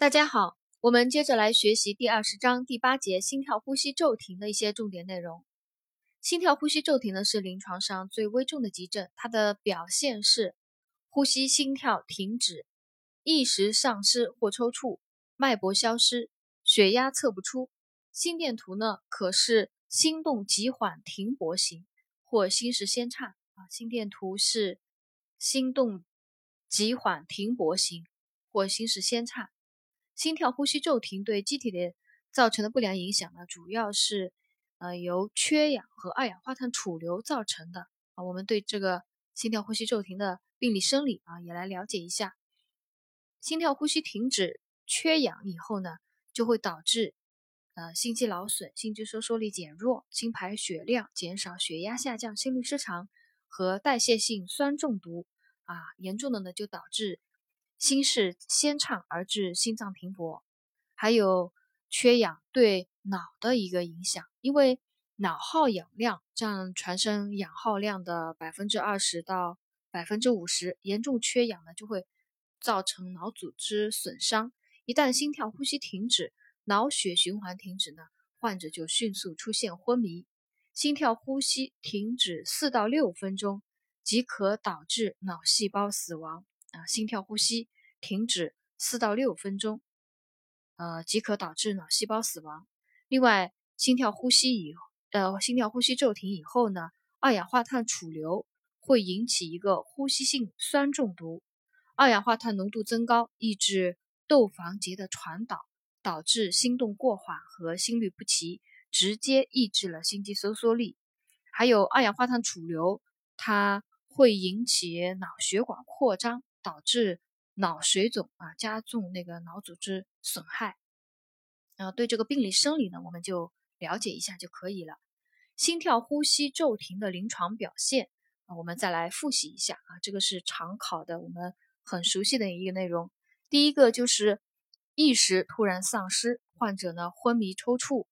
大家好，我们接着来学习第二十章第八节心跳呼吸骤停的一些重点内容。心跳呼吸骤停呢是临床上最危重的急症，它的表现是呼吸心跳停止、意识丧失或抽搐、脉搏消失、血压测不出。心电图呢可是心动急缓停泊型或心室先颤啊，心电图是心动急缓停泊型或心室先颤。心跳呼吸骤停对机体的造成的不良影响呢，主要是呃由缺氧和二氧化碳储留造成的啊。我们对这个心跳呼吸骤停的病理生理啊也来了解一下。心跳呼吸停止、缺氧以后呢，就会导致呃心肌劳损、心肌收缩力减弱、心排血量减少、血压下降、心律失常和代谢性酸中毒啊，严重的呢就导致。心室先畅而致心脏停搏，还有缺氧对脑的一个影响，因为脑耗氧量占全身氧耗量的百分之二十到百分之五十，严重缺氧呢就会造成脑组织损伤。一旦心跳呼吸停止，脑血循环停止呢，患者就迅速出现昏迷。心跳呼吸停止四到六分钟即可导致脑细胞死亡。啊，心跳呼吸停止四到六分钟，呃，即可导致脑细胞死亡。另外，心跳呼吸以呃，心跳呼吸骤停以后呢，二氧化碳储留会引起一个呼吸性酸中毒，二氧化碳浓度增高，抑制窦房结的传导，导致心动过缓和心律不齐，直接抑制了心肌收缩力。还有二氧化碳储留，它会引起脑血管扩张。导致脑水肿啊，加重那个脑组织损害。啊，对这个病理生理呢，我们就了解一下就可以了。心跳呼吸骤停的临床表现啊，我们再来复习一下啊，这个是常考的，我们很熟悉的一个内容。第一个就是意识突然丧失，患者呢昏迷抽搐；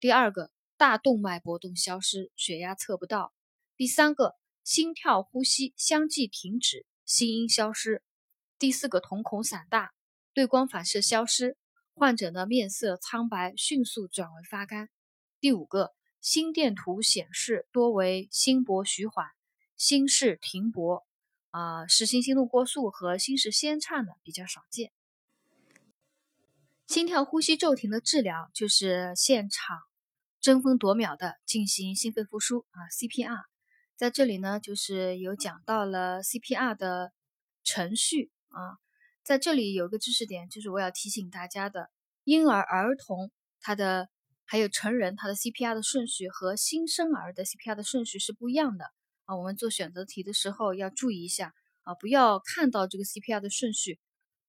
第二个大动脉搏动消失，血压测不到；第三个心跳呼吸相继停止。心音消失，第四个瞳孔散大，对光反射消失，患者呢面色苍白，迅速转为发干。第五个心电图显示多为心搏徐缓，心室停泊，啊，实行心动过速和心室先颤的比较少见。心跳呼吸骤停的治疗就是现场争分夺秒的进行心肺复苏啊，CPR。在这里呢，就是有讲到了 CPR 的程序啊，在这里有个知识点，就是我要提醒大家的，婴儿、儿童他的还有成人他的 CPR 的顺序和新生儿的 CPR 的顺序是不一样的啊。我们做选择题的时候要注意一下啊，不要看到这个 CPR 的顺序，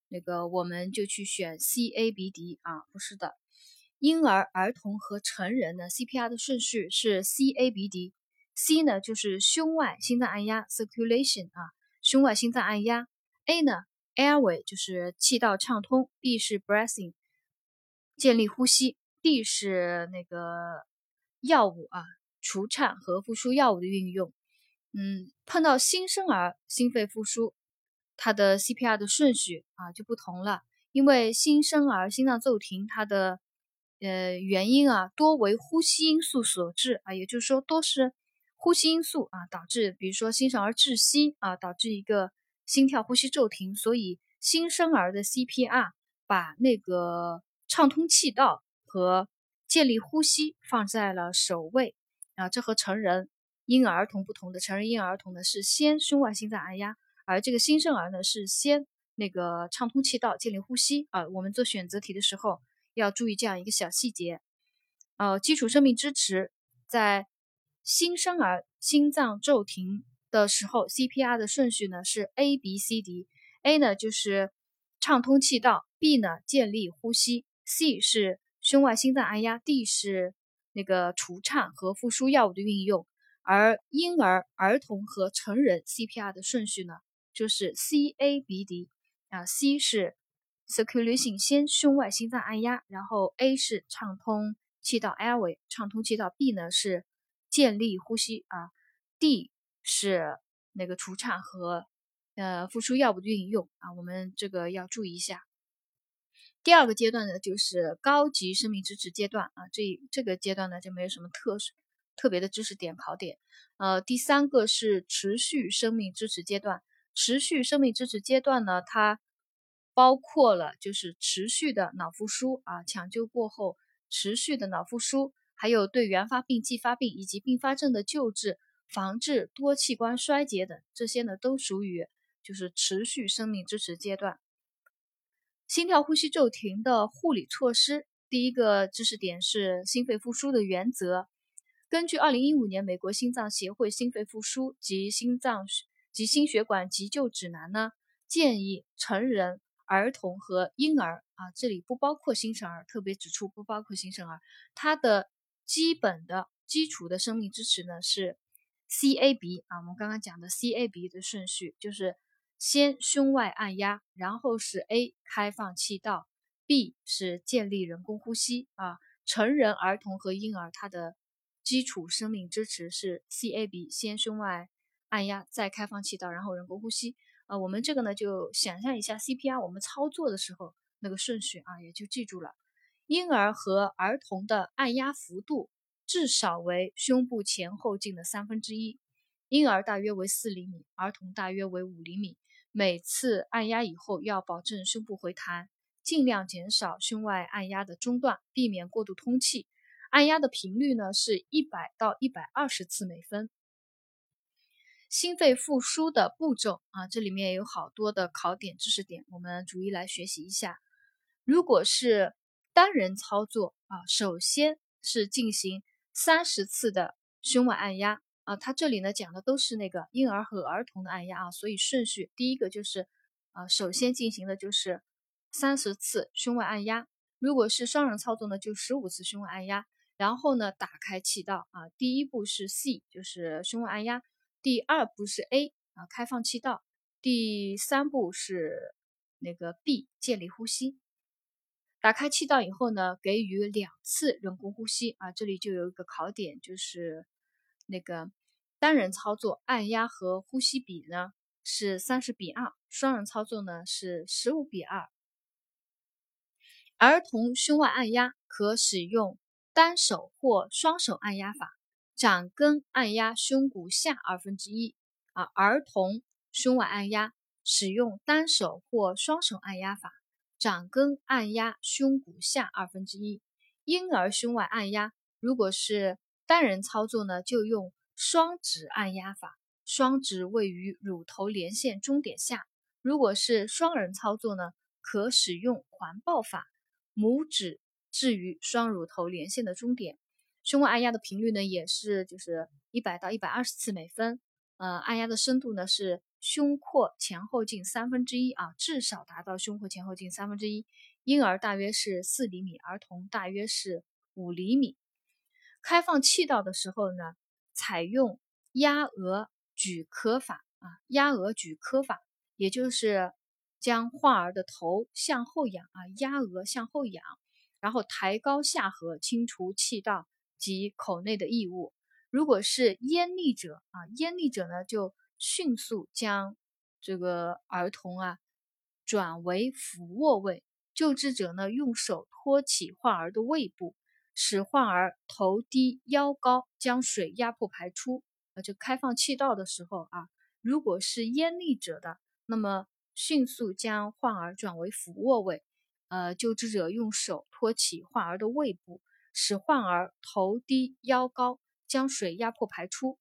那个我们就去选 CABD 啊，不是的，婴儿、儿童和成人的 CPR 的顺序是 CABD。C 呢就是胸外心脏按压 circulation 啊，胸外心脏按压。A 呢 airway 就是气道畅通。B 是 breathing 建立呼吸。D 是那个药物啊，除颤和复苏药物的运用。嗯，碰到新生儿心肺复苏，它的 CPR 的顺序啊就不同了，因为新生儿心脏骤停，它的呃原因啊多为呼吸因素所致啊，也就是说多是。呼吸因素啊，导致比如说新生儿窒息啊，导致一个心跳呼吸骤停。所以新生儿的 CPR 把那个畅通气道和建立呼吸放在了首位啊。这和成人婴儿儿童不同的，成人婴儿童呢是先胸外心脏按压，而这个新生儿呢是先那个畅通气道建立呼吸啊。我们做选择题的时候要注意这样一个小细节。呃，基础生命支持在。新生儿心脏骤停的时候，CPR 的顺序呢是 A B C D。A 呢就是畅通气道，B 呢建立呼吸，C 是胸外心脏按压，D 是那个除颤和复苏药物的运用。而婴儿、儿童和成人 CPR 的顺序呢就是 C A B D 啊，C 是 circulation 先胸外心脏按压，然后 A 是畅通气道 airway 畅通气道，B 呢是建立呼吸啊，D 是那个除颤和呃复苏药物的运用啊，我们这个要注意一下。第二个阶段呢，就是高级生命支持阶段啊，这这个阶段呢就没有什么特特别的知识点考点。呃，第三个是持续生命支持阶段，持续生命支持阶段呢，它包括了就是持续的脑复苏啊，抢救过后持续的脑复苏，还有对原发病、继发病以及并发症的救治、防治多器官衰竭等，这些呢都属于就是持续生命支持阶段。心跳呼吸骤停的护理措施，第一个知识点是心肺复苏的原则。根据二零一五年美国心脏协会心肺复苏及心脏及心血管急救指南呢，建议成人、儿童和婴儿啊，这里不包括新生儿，特别指出不包括新生儿。他的基本的基础的生命支持呢是 CAB 啊，我们刚刚讲的 CAB 的顺序就是。先胸外按压，然后是 A 开放气道，B 是建立人工呼吸啊。成人、儿童和婴儿，它的基础生命支持是 CAB，先胸外按压，再开放气道，然后人工呼吸。啊，我们这个呢就想象一下 CPR，我们操作的时候那个顺序啊，也就记住了。婴儿和儿童的按压幅度至少为胸部前后径的三分之一，婴儿大约为四厘米，儿童大约为五厘米。每次按压以后要保证胸部回弹，尽量减少胸外按压的中断，避免过度通气。按压的频率呢是一百到一百二十次每分。心肺复苏的步骤啊，这里面有好多的考点知识点，我们逐一来学习一下。如果是单人操作啊，首先是进行三十次的胸外按压。啊，它这里呢讲的都是那个婴儿和儿童的按压啊，所以顺序第一个就是，啊，首先进行的就是三十次胸外按压。如果是双人操作呢，就十五次胸外按压。然后呢，打开气道啊，第一步是 C，就是胸外按压；第二步是 A，啊，开放气道；第三步是那个 B，建立呼吸。打开气道以后呢，给予两次人工呼吸啊，这里就有一个考点，就是。那个单人操作按压和呼吸比呢是三十比二，双人操作呢是十五比二。儿童胸外按压可使用单手或双手按压法，掌根按压胸骨下二分之一啊。儿童胸外按压使用单手或双手按压法，掌根按压胸骨下二分之一。婴儿胸外按压如果是单人操作呢，就用双指按压法，双指位于乳头连线中点下。如果是双人操作呢，可使用环抱法，拇指置于双乳头连线的中点。胸外按压的频率呢，也是就是一百到一百二十次每分。呃，按压的深度呢是胸廓前后径三分之一啊，至少达到胸廓前后径三分之一。婴儿大约是四厘米，儿童大约是五厘米。开放气道的时候呢，采用压额举髁法啊，压额举髁法，也就是将患儿的头向后仰啊，压额向后仰，然后抬高下颌，清除气道及口内的异物。如果是咽溺者啊，咽溺者呢，就迅速将这个儿童啊转为俯卧位，救治者呢用手托起患儿的胃部。使患儿头低腰高，将水压迫排出。啊，就开放气道的时候啊，如果是咽溺者的，那么迅速将患儿转为俯卧位。呃，救治者用手托起患儿的胃部，使患儿头低腰高，将水压迫排出。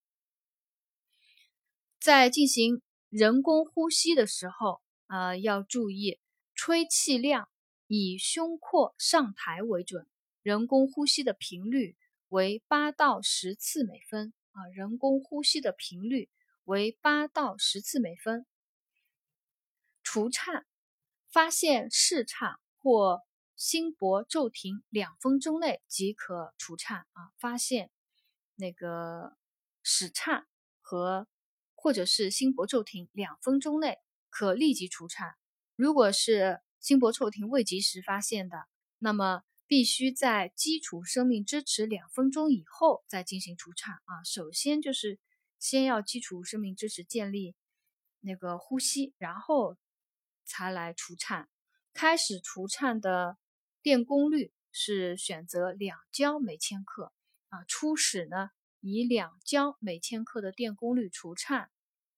在进行人工呼吸的时候，呃，要注意吹气量以胸廓上抬为准。人工呼吸的频率为八到十次每分啊，人工呼吸的频率为八到十次每分。除颤，发现室颤或心搏骤停两分钟内即可除颤啊。发现那个室颤和或者是心搏骤停两分钟内可立即除颤。如果是心搏骤停未及时发现的，那么。必须在基础生命支持两分钟以后再进行除颤啊！首先就是先要基础生命支持建立那个呼吸，然后才来除颤。开始除颤的电功率是选择两焦每千克啊。初始呢，以两焦每千克的电功率除颤，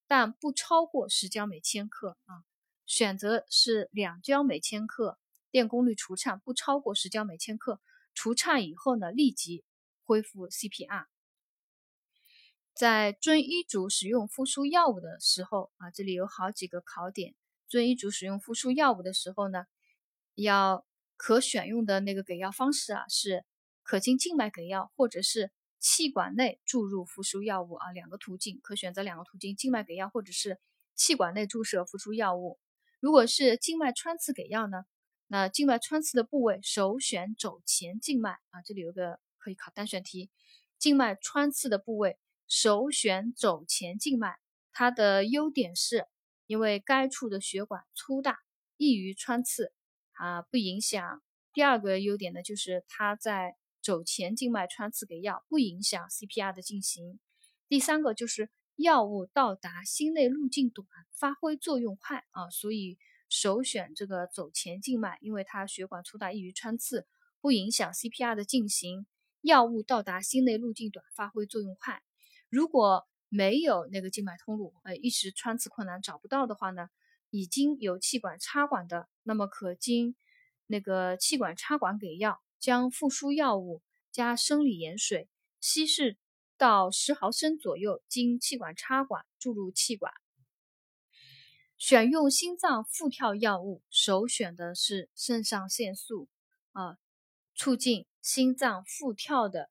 但不超过十焦每千克啊。选择是两焦每千克电功率除颤，不超过十焦每千克。除颤以后呢，立即恢复 CPR。在遵医嘱使用复苏药物的时候啊，这里有好几个考点。遵医嘱使用复苏药物的时候呢，要可选用的那个给药方式啊，是可经静脉给药，或者是气管内注入复苏药物啊，两个途径可选择两个途径：静脉给药或者是气管内注射复苏药物。如果是静脉穿刺给药呢？那静脉穿刺的部位首选肘前静脉啊，这里有个可以考单选题。静脉穿刺的部位首选肘前静脉，它的优点是因为该处的血管粗大，易于穿刺啊，不影响。第二个优点呢，就是它在走前静脉穿刺给药，不影响 CPR 的进行。第三个就是药物到达心内路径短，发挥作用快啊，所以。首选这个走前静脉，因为它血管粗大，易于穿刺，不影响 CPR 的进行。药物到达心内路径短，发挥作用快。如果没有那个静脉通路，呃，一时穿刺困难找不到的话呢，已经有气管插管的，那么可经那个气管插管给药，将复苏药物加生理盐水稀释到十毫升左右，经气管插管注入气管。选用心脏复跳药物，首选的是肾上腺素啊，促进心脏复跳的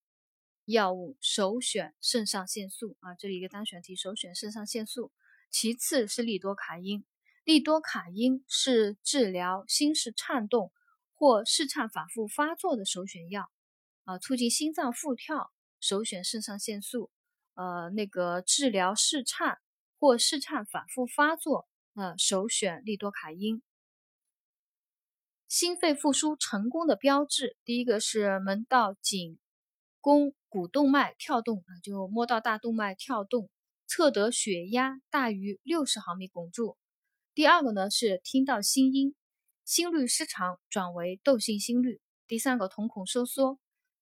药物首选肾上腺素啊，这里一个单选题，首选肾上腺素。其次是利多卡因，利多卡因是治疗心室颤动或室颤反复发作的首选药啊，促进心脏复跳首选肾上腺素。呃，那个治疗室颤或室颤反复发作。呃，首选利多卡因。心肺复苏成功的标志，第一个是门道颈弓股动脉跳动啊，就摸到大动脉跳动，测得血压大于六十毫米汞柱。第二个呢是听到心音，心律失常转为窦性心律。第三个瞳孔收缩，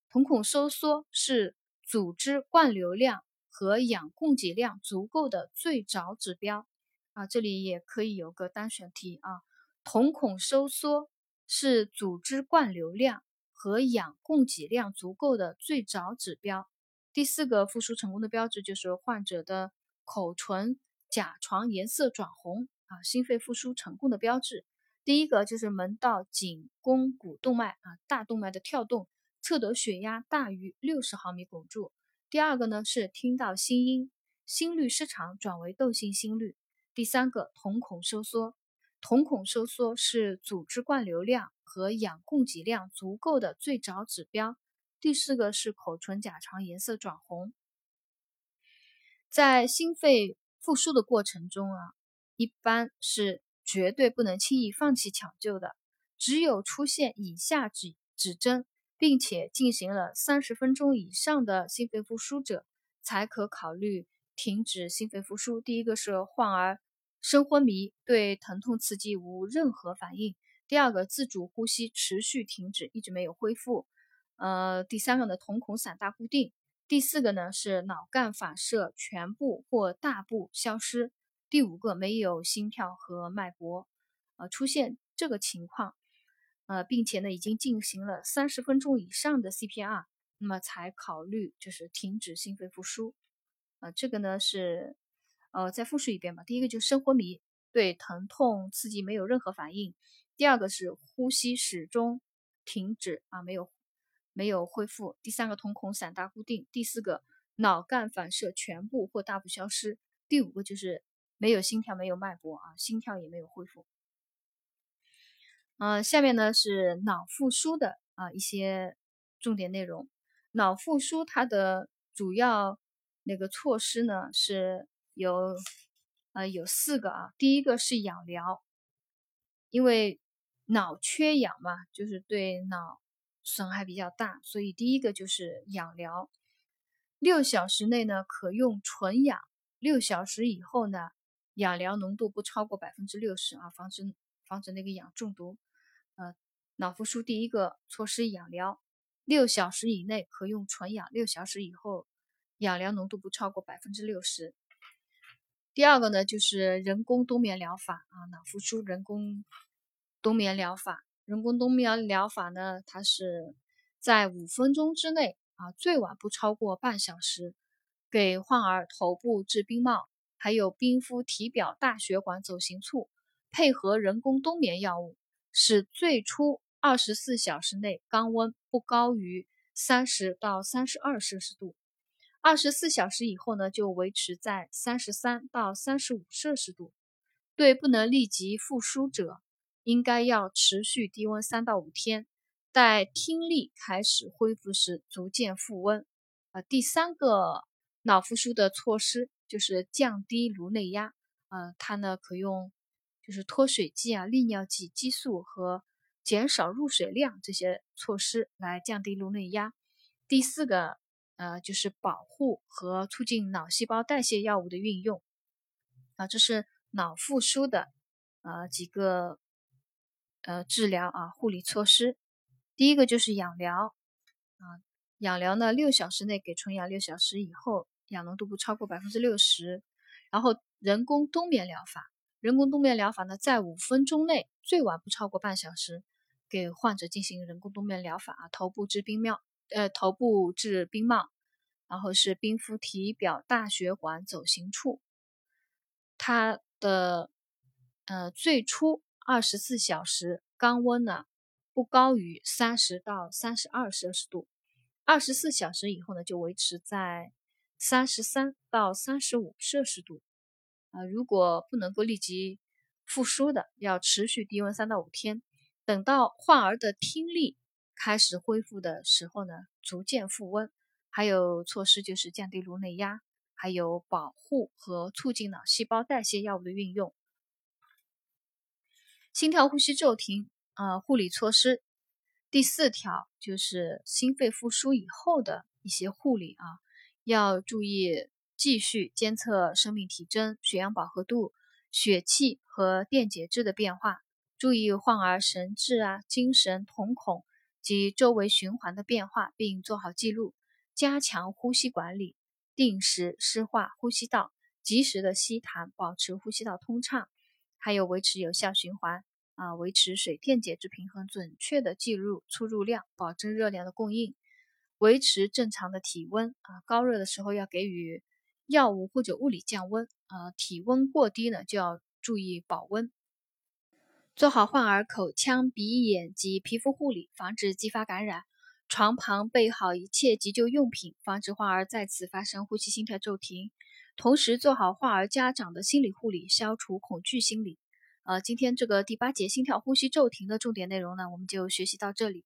瞳孔收缩是组织灌流量和氧供给量足够的最早指标。啊，这里也可以有个单选题啊。瞳孔收缩是组织灌流量和氧供给量足够的最早指标。第四个复苏成功的标志就是患者的口唇甲床颜色转红啊，心肺复苏成功的标志。第一个就是门道颈弓骨动脉啊，大动脉的跳动，测得血压大于六十毫米汞柱。第二个呢是听到心音，心律失常转为窦性心律。第三个瞳孔收缩，瞳孔收缩是组织灌流量和氧供给量足够的最早指标。第四个是口唇甲床颜色转红。在心肺复苏的过程中啊，一般是绝对不能轻易放弃抢救的。只有出现以下指指征，并且进行了三十分钟以上的心肺复苏者，才可考虑。停止心肺复苏。第一个是患儿深昏迷，对疼痛刺激无任何反应；第二个自主呼吸持续停止，一直没有恢复；呃，第三个呢瞳孔散大固定；第四个呢是脑干反射全部或大部消失；第五个没有心跳和脉搏。呃，出现这个情况，呃，并且呢已经进行了三十分钟以上的 CPR，那么才考虑就是停止心肺复苏。啊，这个呢是，呃，再复述一遍吧。第一个就是深昏迷，对疼痛刺激没有任何反应；第二个是呼吸始终停止啊，没有没有恢复；第三个瞳孔散大固定；第四个脑干反射全部或大部消失；第五个就是没有心跳，没有脉搏啊，心跳也没有恢复。嗯，下面呢是脑复苏的啊一些重点内容。脑复苏它的主要。那个措施呢是有，呃，有四个啊。第一个是氧疗，因为脑缺氧嘛，就是对脑损害比较大，所以第一个就是氧疗。六小时内呢可用纯氧，六小时以后呢，氧疗浓度不超过百分之六十啊，防止防止那个氧中毒。呃，脑复苏第一个措施氧疗，六小时以内可用纯氧，六小时以后氧疗浓度不超过百分之六十。第二个呢，就是人工冬眠疗法啊，脑复苏人工冬眠疗法。人工冬眠疗法呢，它是在五分钟之内啊，最晚不超过半小时，给患儿头部置冰帽，还有冰敷体表大血管走行处，配合人工冬眠药物，使最初二十四小时内肛温不高于三十到三十二摄氏度，二十四小时以后呢，就维持在三十三到三十五摄氏度。对不能立即复苏者。应该要持续低温三到五天，待听力开始恢复时逐渐复温。啊，第三个脑复苏的措施就是降低颅内压。呃，它呢可用就是脱水剂啊、利尿剂、激素和减少入水量这些措施来降低颅内压。第四个呃就是保护和促进脑细胞代谢药物的运用。啊，这是脑复苏的呃几个。呃，治疗啊，护理措施，第一个就是氧疗啊，氧疗呢，六小时内给纯氧，六小时以后氧浓度不超过百分之六十。然后人工冬眠疗法，人工冬眠疗法呢，在五分钟内，最晚不超过半小时，给患者进行人工冬眠疗法啊，头部置冰帽，呃，头部置冰帽，然后是冰敷体表大血管走行处，它的呃最初。二十四小时肛温呢不高于三十到三十二摄氏度，二十四小时以后呢就维持在三十三到三十五摄氏度。啊，如果不能够立即复苏的，要持续低温三到五天，等到患儿的听力开始恢复的时候呢，逐渐复温。还有措施就是降低颅内压，还有保护和促进脑细胞代谢药物的运用。心跳呼吸骤停，呃，护理措施。第四条就是心肺复苏以后的一些护理啊，要注意继续监测生命体征、血氧饱和度、血气和电解质的变化，注意患儿神志啊、精神、瞳孔及周围循环的变化，并做好记录。加强呼吸管理，定时湿化呼吸道，及时的吸痰，保持呼吸道通畅。还有维持有效循环啊，维持水电解质平衡，准确的计入出入量，保证热量的供应，维持正常的体温啊。高热的时候要给予药物或者物理降温啊，体温过低呢就要注意保温。做好患儿口腔、鼻眼及皮肤护理，防止继发感染。床旁备好一切急救用品，防止患儿再次发生呼吸心跳骤停。同时做好患儿家长的心理护理，消除恐惧心理。呃，今天这个第八节心跳呼吸骤停的重点内容呢，我们就学习到这里。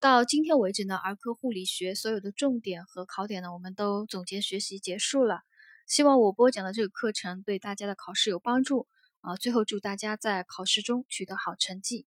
到今天为止呢，儿科护理学所有的重点和考点呢，我们都总结学习结束了。希望我播讲的这个课程对大家的考试有帮助。啊，最后祝大家在考试中取得好成绩。